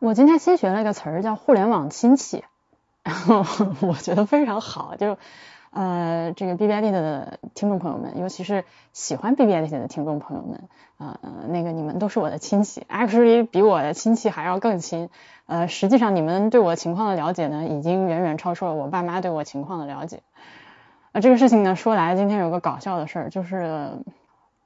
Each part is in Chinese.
我今天新学了一个词儿，叫互联网亲戚，然后 我觉得非常好，就呃这个 B B I D 的听众朋友们，尤其是喜欢 B B I D 的听众朋友们，呃那个你们都是我的亲戚，actually 比我的亲戚还要更亲，呃实际上你们对我情况的了解呢，已经远远超出了我爸妈对我情况的了解。啊这个事情呢说来，今天有个搞笑的事儿，就是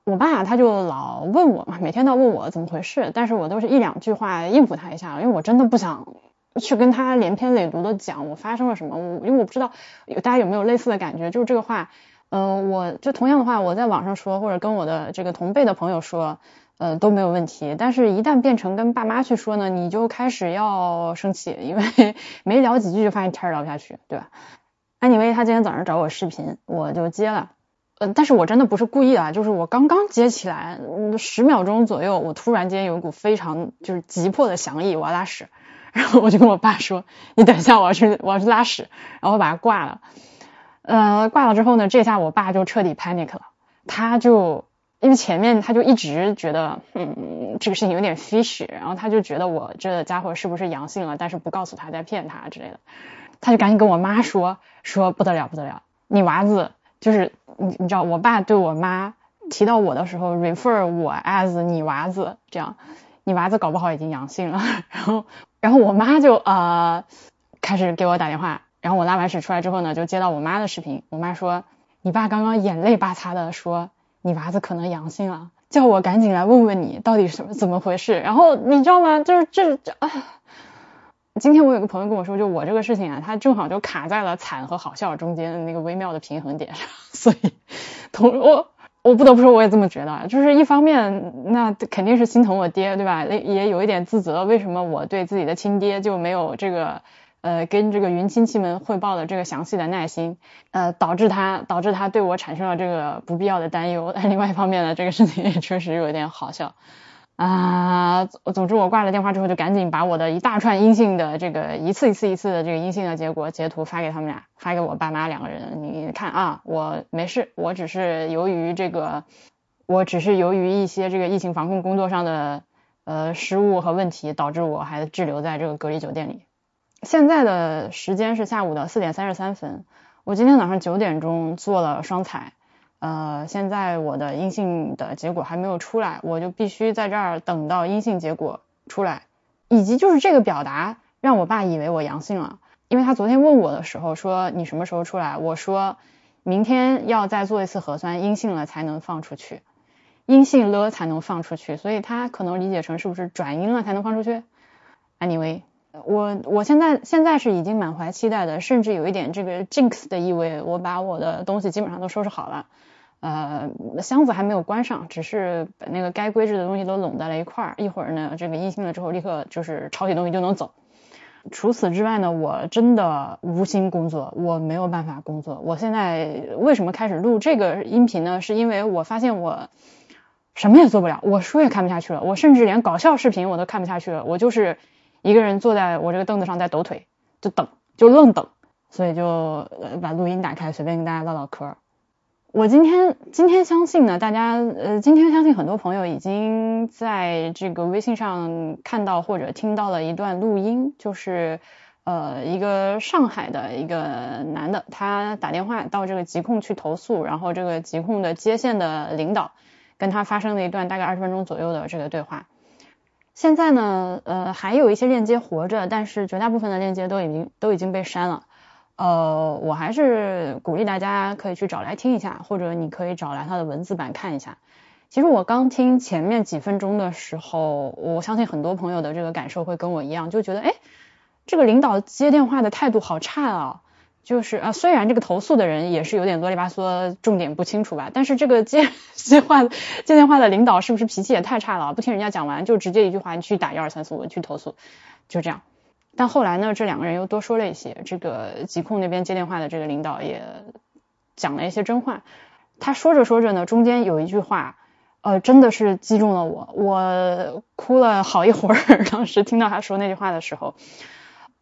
我爸他就老问我嘛，每天都问我怎么回事，但是我都是一两句话应付他一下，因为我真的不想去跟他连篇累牍的讲我发生了什么，我因为我不知道有大家有没有类似的感觉，就是这个话，呃，我就同样的话我在网上说或者跟我的这个同辈的朋友说，呃都没有问题，但是一旦变成跟爸妈去说呢，你就开始要生气，因为 没聊几句就发现天聊不下去，对吧？安妮薇她今天早上找我视频，我就接了。呃，但是我真的不是故意的，就是我刚刚接起来，十秒钟左右，我突然间有一股非常就是急迫的想意，我要拉屎，然后我就跟我爸说，你等一下，我要去我要去拉屎，然后我把它挂了。呃，挂了之后呢，这下我爸就彻底 panic 了，他就因为前面他就一直觉得，嗯，这个事情有点 fish，然后他就觉得我这家伙是不是阳性了，但是不告诉他在骗他之类的。他就赶紧跟我妈说，说不得了不得了，你娃子就是你你知道，我爸对我妈提到我的时候，refer 我 as 你娃子，这样，你娃子搞不好已经阳性了。然后然后我妈就呃开始给我打电话，然后我拉完屎出来之后呢，就接到我妈的视频，我妈说你爸刚刚眼泪巴擦的说你娃子可能阳性了，叫我赶紧来问问你到底什么怎么回事。然后你知道吗？就是这这啊。今天我有个朋友跟我说，就我这个事情啊，他正好就卡在了惨和好笑中间的那个微妙的平衡点上，所以同我我不得不说，我也这么觉得，就是一方面那肯定是心疼我爹，对吧？也有一点自责，为什么我对自己的亲爹就没有这个呃跟这个云亲戚们汇报的这个详细的耐心，呃导致他导致他对我产生了这个不必要的担忧。但 另外一方面呢，这个事情也确实有点好笑。啊，总之我挂了电话之后，就赶紧把我的一大串阴性的这个一次一次一次的这个阴性的结果截图发给他们俩，发给我爸妈两个人。你看啊，我没事，我只是由于这个，我只是由于一些这个疫情防控工作上的呃失误和问题，导致我还滞留在这个隔离酒店里。现在的时间是下午的四点三十三分，我今天早上九点钟做了双采。呃，现在我的阴性的结果还没有出来，我就必须在这儿等到阴性结果出来，以及就是这个表达让我爸以为我阳性了，因为他昨天问我的时候说你什么时候出来，我说明天要再做一次核酸，阴性了才能放出去，阴性了才能放出去，所以他可能理解成是不是转阴了才能放出去？Anyway，我我现在现在是已经满怀期待的，甚至有一点这个 jinx 的意味，我把我的东西基本上都收拾好了。呃，箱子还没有关上，只是把那个该归置的东西都拢在了一块儿。一会儿呢，这个阴性了之后，立刻就是抄起东西就能走。除此之外呢，我真的无心工作，我没有办法工作。我现在为什么开始录这个音频呢？是因为我发现我什么也做不了，我书也看不下去了，我甚至连搞笑视频我都看不下去了。我就是一个人坐在我这个凳子上在抖腿，就等，就愣等。所以就把录音打开，随便跟大家唠唠嗑。我今天今天相信呢，大家呃，今天相信很多朋友已经在这个微信上看到或者听到了一段录音，就是呃一个上海的一个男的，他打电话到这个疾控去投诉，然后这个疾控的接线的领导跟他发生了一段大概二十分钟左右的这个对话。现在呢，呃还有一些链接活着，但是绝大部分的链接都已经都已经被删了。呃，我还是鼓励大家可以去找来听一下，或者你可以找来它的文字版看一下。其实我刚听前面几分钟的时候，我相信很多朋友的这个感受会跟我一样，就觉得哎，这个领导接电话的态度好差啊。就是啊，虽然这个投诉的人也是有点啰里吧嗦，重点不清楚吧，但是这个接 接话接电话的领导是不是脾气也太差了？不听人家讲完就直接一句话，你去打幺二三四五去投诉，就这样。但后来呢，这两个人又多说了一些。这个疾控那边接电话的这个领导也讲了一些真话。他说着说着呢，中间有一句话，呃，真的是击中了我，我哭了好一会儿。当时听到他说那句话的时候，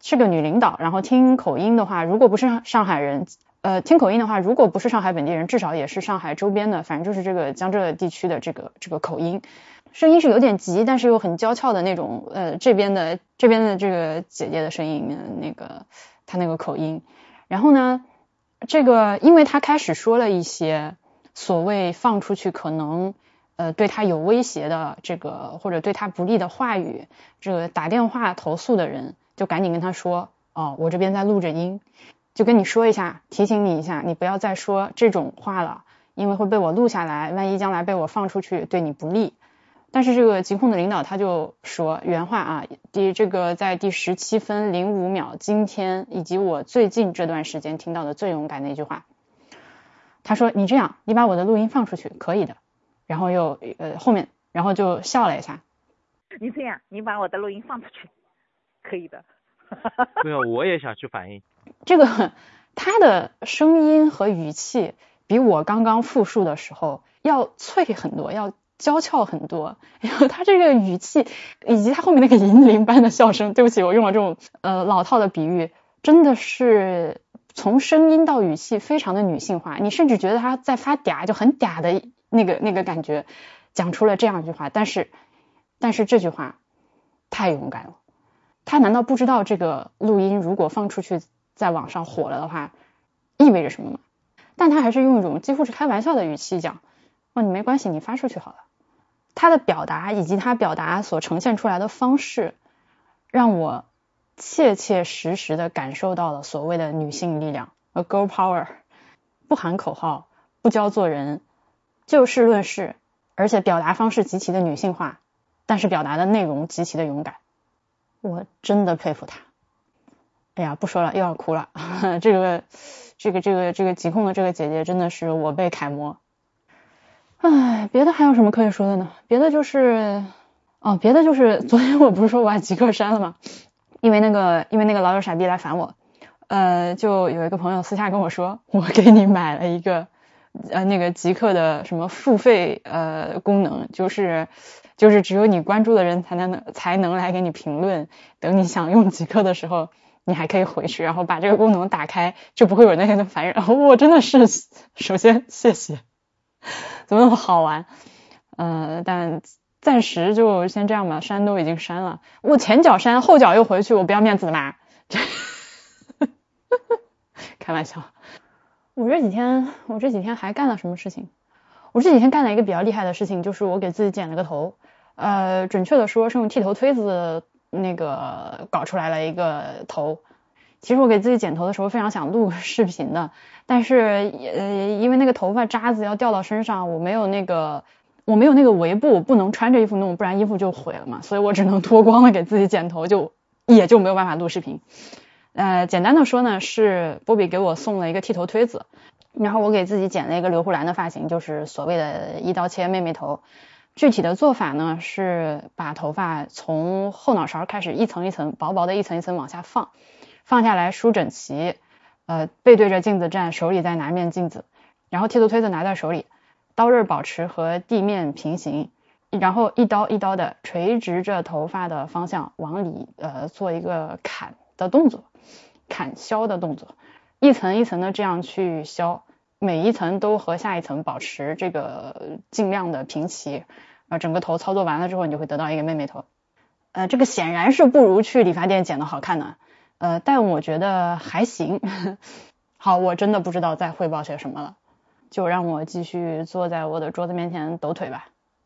是个女领导，然后听口音的话，如果不是上海人，呃，听口音的话，如果不是上海本地人，至少也是上海周边的，反正就是这个江浙地区的这个这个口音，声音是有点急，但是又很娇俏的那种，呃，这边的这边的这个姐姐的声音，那个她那个口音，然后呢，这个因为她开始说了一些所谓放出去可能呃对她有威胁的这个或者对她不利的话语，这个打电话投诉的人就赶紧跟他说，哦，我这边在录着音。就跟你说一下，提醒你一下，你不要再说这种话了，因为会被我录下来，万一将来被我放出去，对你不利。但是这个疾控的领导他就说原话啊，第这个在第十七分零五秒，今天以及我最近这段时间听到的最勇敢的一句话，他说你这样，你把我的录音放出去可以的，然后又呃后面然后就笑了一下，你这样，你把我的录音放出去可以的。对啊，我也想去反应。这个他的声音和语气比我刚刚复述的时候要脆很多，要娇俏很多。然后他这个语气以及他后面那个银铃般的笑声，对不起，我用了这种呃老套的比喻，真的是从声音到语气非常的女性化，你甚至觉得他在发嗲，就很嗲的那个那个感觉，讲出了这样一句话。但是但是这句话太勇敢了。他难道不知道这个录音如果放出去在网上火了的话，意味着什么吗？但他还是用一种几乎是开玩笑的语气讲：“哦，你没关系，你发出去好了。”他的表达以及他表达所呈现出来的方式，让我切切实实的感受到了所谓的女性力量，a girl power，不喊口号，不教做人，就事论事，而且表达方式极其的女性化，但是表达的内容极其的勇敢。我真的佩服他。哎呀，不说了，又要哭了。这个，这个，这个，这个疾控的这个姐姐真的是我辈楷模。哎，别的还有什么可以说的呢？别的就是，哦，别的就是 昨天我不是说我把极客删了吗？因为那个，因为那个老有傻逼来烦我。呃，就有一个朋友私下跟我说，我给你买了一个呃那个极客的什么付费呃功能，就是。就是只有你关注的人才能才能来给你评论，等你想用极客的时候，你还可以回去，然后把这个功能打开，就不会有那些的烦人。我真的是，首先谢谢，怎么那么好玩？呃，但暂时就先这样吧，删都已经删了，我前脚删，后脚又回去，我不要面子的吗？开玩笑，我这几天我这几天还干了什么事情？我这几天干了一个比较厉害的事情，就是我给自己剪了个头。呃，准确的说是用剃头推子那个搞出来了一个头。其实我给自己剪头的时候非常想录 视频的，但是呃，因为那个头发渣子要掉到身上，我没有那个我没有那个围布，不能穿着衣服弄，不然衣服就毁了嘛。所以我只能脱光了给自己剪头，就也就没有办法录视频。呃，简单的说呢，是波比给我送了一个剃头推子，然后我给自己剪了一个刘胡兰的发型，就是所谓的一刀切妹妹头。具体的做法呢，是把头发从后脑勺开始一层一层薄薄的一层一层往下放，放下来梳整齐，呃，背对着镜子站，手里再拿面镜子，然后剃头推子拿在手里，刀刃保持和地面平行，然后一刀一刀的垂直着头发的方向往里呃做一个砍的动作，砍削的动作，一层一层的这样去削。每一层都和下一层保持这个尽量的平齐，啊，整个头操作完了之后，你就会得到一个妹妹头。呃，这个显然是不如去理发店剪的好看的，呃，但我觉得还行。好，我真的不知道再汇报些什么了，就让我继续坐在我的桌子面前抖腿吧。